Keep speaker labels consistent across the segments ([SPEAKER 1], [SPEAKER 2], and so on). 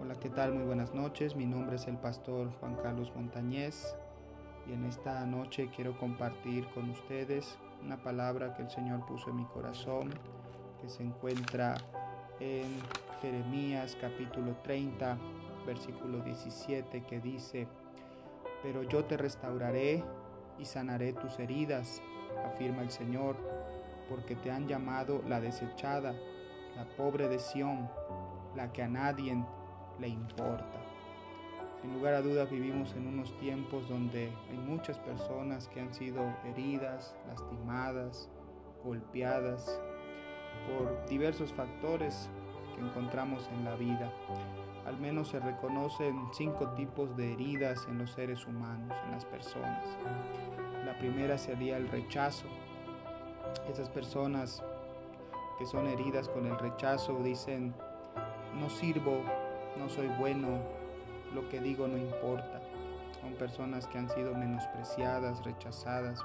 [SPEAKER 1] Hola, ¿qué tal? Muy buenas noches. Mi nombre es el pastor Juan Carlos Montañez y en esta noche quiero compartir con ustedes una palabra que el Señor puso en mi corazón, que se encuentra en Jeremías capítulo 30, versículo 17, que dice, pero yo te restauraré y sanaré tus heridas, afirma el Señor, porque te han llamado la desechada, la pobre de Sión, la que a nadie le importa. Sin lugar a dudas vivimos en unos tiempos donde hay muchas personas que han sido heridas, lastimadas, golpeadas por diversos factores que encontramos en la vida. Al menos se reconocen cinco tipos de heridas en los seres humanos, en las personas. La primera sería el rechazo. Esas personas que son heridas con el rechazo dicen, no sirvo, no soy bueno, lo que digo no importa. Son personas que han sido menospreciadas, rechazadas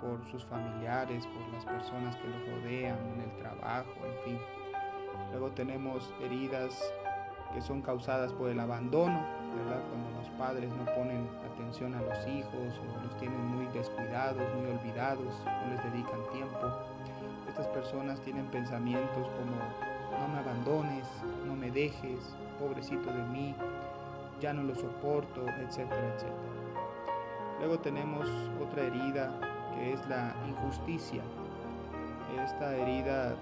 [SPEAKER 1] por sus familiares, por las personas que los rodean en el trabajo, en fin. Luego tenemos heridas que son causadas por el abandono, ¿verdad? Cuando los padres no ponen atención a los hijos o los tienen muy descuidados, muy olvidados, no les dedican tiempo. Estas personas tienen pensamientos como no me abandones, no me dejes, pobrecito de mí, ya no lo soporto, etcétera, etcétera. Luego tenemos otra herida que es la injusticia. Esta herida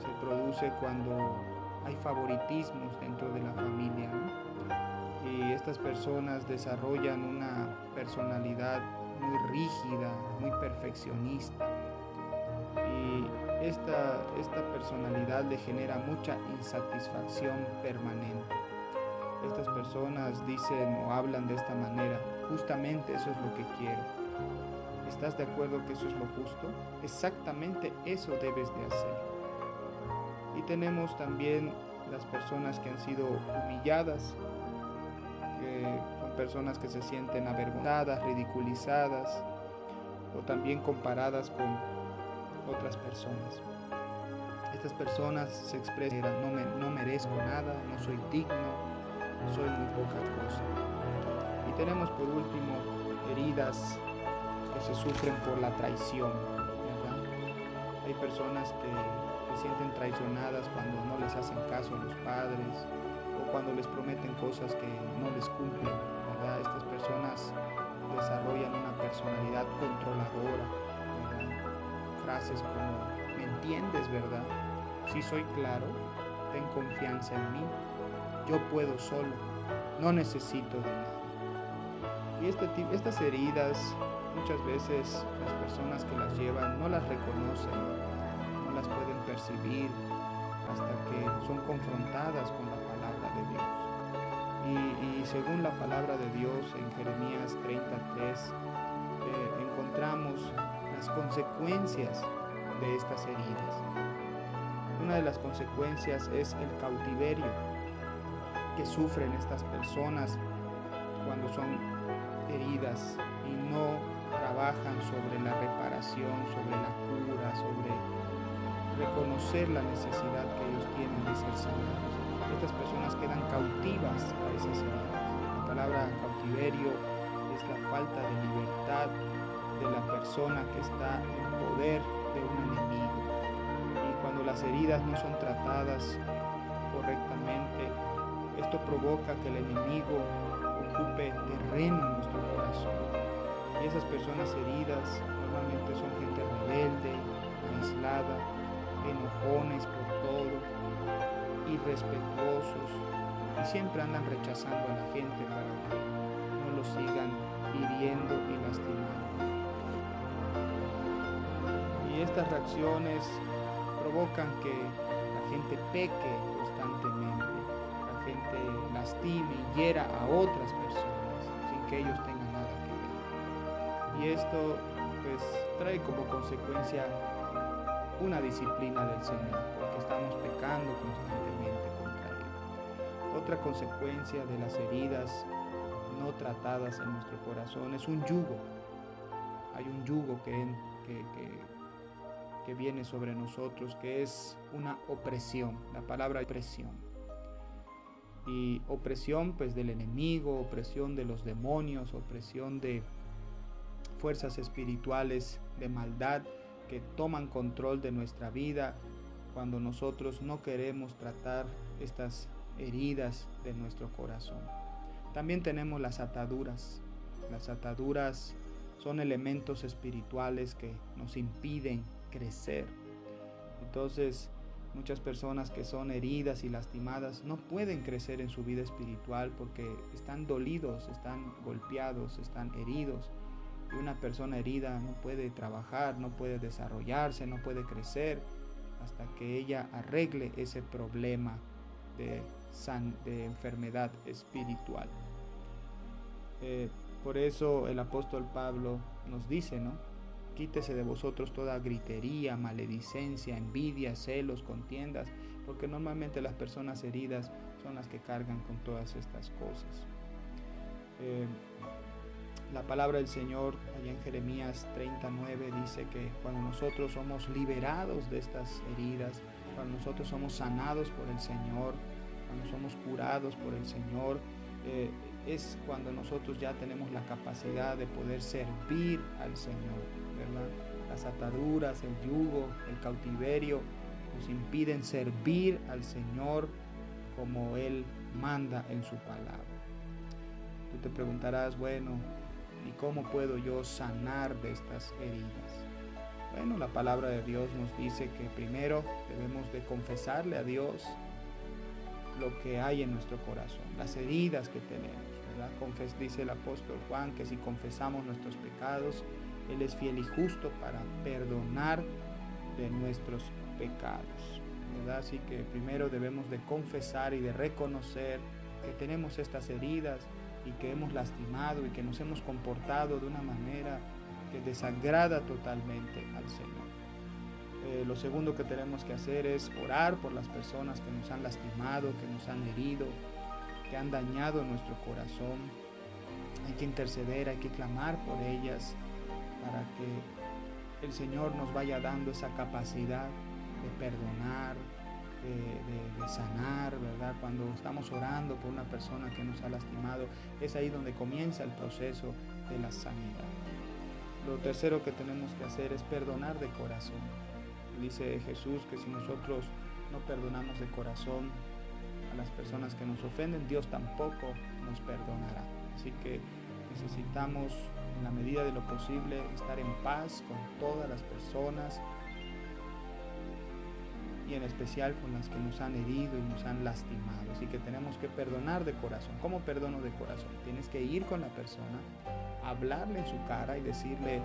[SPEAKER 1] se produce cuando hay favoritismos dentro de la familia y estas personas desarrollan una personalidad muy rígida, muy perfeccionista esta, esta personalidad le genera mucha insatisfacción permanente. Estas personas dicen o hablan de esta manera, justamente eso es lo que quiero. ¿Estás de acuerdo que eso es lo justo? Exactamente eso debes de hacer. Y tenemos también las personas que han sido humilladas, que son personas que se sienten avergonzadas, ridiculizadas o también comparadas con otras personas. Estas personas se expresan, no, me, no merezco nada, no soy digno, soy muy poca cosa. Y tenemos por último heridas que se sufren por la traición. Hay personas que, que sienten traicionadas cuando no les hacen caso a los padres o cuando les prometen cosas que no les cumplen. ¿verdad? Estas personas desarrollan una personalidad controladora. Frases como, ¿me entiendes, verdad? Si soy claro, ten confianza en mí, yo puedo solo, no necesito de nadie. Y este, estas heridas muchas veces las personas que las llevan no las reconocen, no las pueden percibir hasta que son confrontadas con la palabra de Dios. Y, y según la palabra de Dios en Jeremías 33 eh, encontramos las consecuencias de estas heridas. Una de las consecuencias es el cautiverio que sufren estas personas cuando son heridas y no trabajan sobre la reparación, sobre la cura, sobre reconocer la necesidad que ellos tienen de ser sanados. Estas personas quedan cautivas a esas heridas. La palabra cautiverio es la falta de libertad de la persona que está en poder de un enemigo. Y cuando las heridas no son tratadas correctamente, esto provoca que el enemigo ocupe terreno en nuestro corazón. Y esas personas heridas normalmente son gente rebelde, aislada, enojones por todo, irrespetuosos y siempre andan rechazando a la gente para que no lo sigan hiriendo y lastimando. Y estas reacciones provocan que la gente peque constantemente gente lastime y hiera a otras personas sin que ellos tengan nada que ver. Y esto pues trae como consecuencia una disciplina del Señor, porque estamos pecando constantemente contra Él. Otra consecuencia de las heridas no tratadas en nuestro corazón es un yugo. Hay un yugo que, que, que viene sobre nosotros, que es una opresión, la palabra opresión. y opresión pues del enemigo, opresión de los demonios, opresión de fuerzas espirituales de maldad que toman control de nuestra vida cuando nosotros no queremos tratar estas heridas de nuestro corazón. También tenemos las ataduras. Las ataduras son elementos espirituales que nos impiden crecer. Entonces, muchas personas que son heridas y lastimadas no pueden crecer en su vida espiritual porque están dolidos, están golpeados, están heridos. Y una persona herida no puede trabajar, no puede desarrollarse, no puede crecer hasta que ella arregle ese problema de, de enfermedad espiritual. Eh, por eso el apóstol Pablo nos dice, ¿no? Quítese de vosotros toda gritería, maledicencia, envidia, celos, contiendas, porque normalmente las personas heridas son las que cargan con todas estas cosas. Eh, la palabra del Señor allá en Jeremías 39 dice que cuando nosotros somos liberados de estas heridas, cuando nosotros somos sanados por el Señor, cuando somos curados por el Señor, eh, es cuando nosotros ya tenemos la capacidad de poder servir al Señor, Las ataduras, el yugo, el cautiverio nos impiden servir al Señor como Él manda en su palabra. Tú te preguntarás, bueno, ¿y cómo puedo yo sanar de estas heridas? Bueno, la palabra de Dios nos dice que primero debemos de confesarle a Dios lo que hay en nuestro corazón, las heridas que tenemos. dice el apóstol Juan que si confesamos nuestros pecados, Él es fiel y justo para perdonar de nuestros pecados. ¿verdad? Así que primero debemos de confesar y de reconocer que tenemos estas heridas y que hemos lastimado y que nos hemos comportado de una manera que desagrada totalmente al Señor. Eh, lo segundo que tenemos que hacer es orar por las personas que nos han lastimado, que nos han herido, que han dañado nuestro corazón. Hay que interceder, hay que clamar por ellas para que el Señor nos vaya dando esa capacidad de perdonar, de, sanar, ¿verdad? Cuando estamos orando por una persona que nos ha lastimado, es ahí donde comienza el proceso de la sanidad. Lo tercero que tenemos que hacer es perdonar de corazón. Dice Jesús que si nosotros no perdonamos de corazón a las personas que nos ofenden, Dios tampoco nos perdonará. Así que necesitamos en la medida de lo posible estar en paz con todas las personas y en especial con las que nos han herido y nos han lastimado. Así que tenemos que perdonar de corazón. ¿Cómo perdono de corazón? Tienes que ir con la persona, hablarle en su cara y decirle,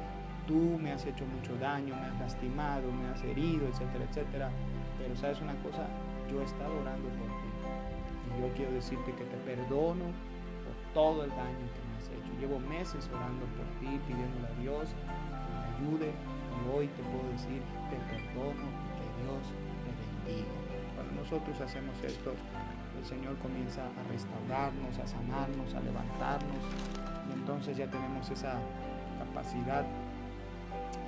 [SPEAKER 1] tú me has hecho mucho daño, me has lastimado, me has herido, etcétera, etcétera. Pero sabes una cosa, yo he estado orando por ti. Y yo quiero decirte que te perdono por todo el daño que me hecho. Llevo meses orando por ti, pidiéndole a Dios que me ayude. Y hoy te puedo decir, te perdono y que Dios te bendiga. Cuando nosotros hacemos esto, el Señor comienza a restaurarnos, a sanarnos, a levantarnos. Y entonces ya tenemos esa capacidad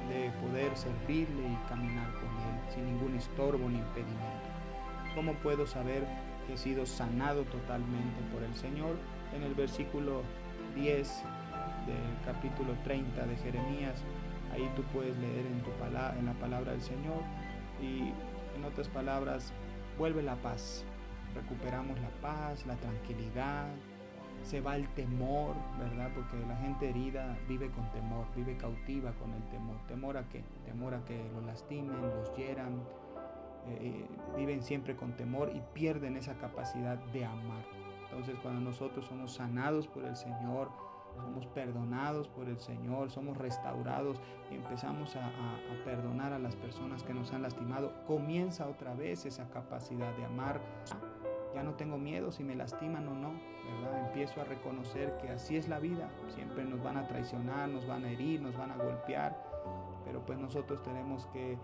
[SPEAKER 1] de poder servirle y caminar con Él sin ningún estorbo ni impedimento. ¿Cómo puedo saber que he sido sanado totalmente por el Señor? En el versículo 10 del capítulo 30 de Jeremías, ahí tú puedes leer en, tu en la palabra del Señor y en otras palabras, vuelve la paz. Recuperamos la paz, la tranquilidad, se va el temor, ¿verdad? Porque la gente herida vive con temor, vive cautiva con el temor. ¿Temor a qué? Temor a que los lastimen, los hieran. Eh, eh, viven siempre con temor y pierden esa capacidad de amar. Entonces cuando nosotros somos sanados por el Señor, somos perdonados por el Señor, somos restaurados y empezamos a, a, perdonar a las personas que nos han lastimado, comienza otra vez esa capacidad de amar ya no tengo miedo si me lastiman o no, ¿verdad? Empiezo a reconocer que así es la vida. Siempre nos van a traicionar, nos van a herir, nos van a golpear, pero pues nosotros tenemos que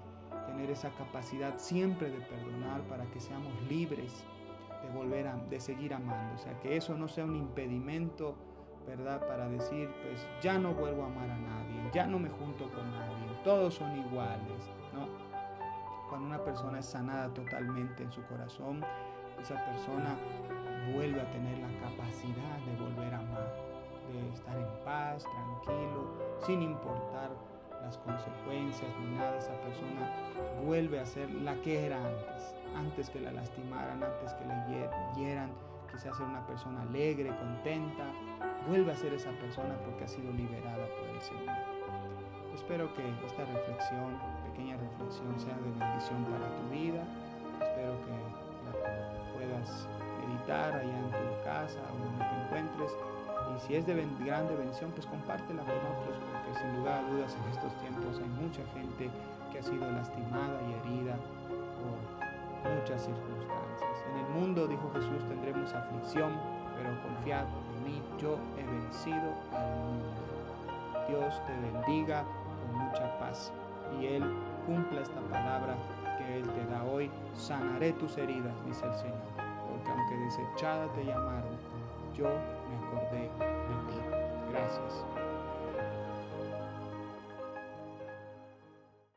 [SPEAKER 1] tener esa capacidad siempre de perdonar para que seamos libres volver a, de seguir amando. O sea, que eso no sea un impedimento, ¿verdad? Para decir, pues ya no vuelvo a amar a nadie, ya no me junto con nadie, todos son iguales, ¿no? Cuando una persona es sanada totalmente en su corazón, esa persona vuelve a tener la capacidad de volver a amar, de estar en paz, tranquilo, sin importar las consecuencias ni nada, esa persona vuelve a ser la que era antes antes que la lastimaran, antes que la hieran, quizás ser una persona alegre, contenta, vuelve a ser esa persona porque ha sido liberada por el Señor. Espero que esta reflexión, pequeña reflexión, sea de bendición para tu vida. Espero que la puedas meditar allá en tu casa o donde te encuentres. Y si es de grande bendición, pues compártela con otros, porque sin lugar a dudas en estos tiempos hay mucha gente que ha sido lastimada y herida muchas circunstancias. En el mundo, dijo Jesús, tendremos aflicción, pero confiad en mí, yo he vencido al mundo. Dios te bendiga con mucha paz y Él cumpla esta palabra que Él te da hoy. Sanaré tus heridas, dice el Señor, porque aunque desechada te llamaron, yo me acordé de ti. Gracias.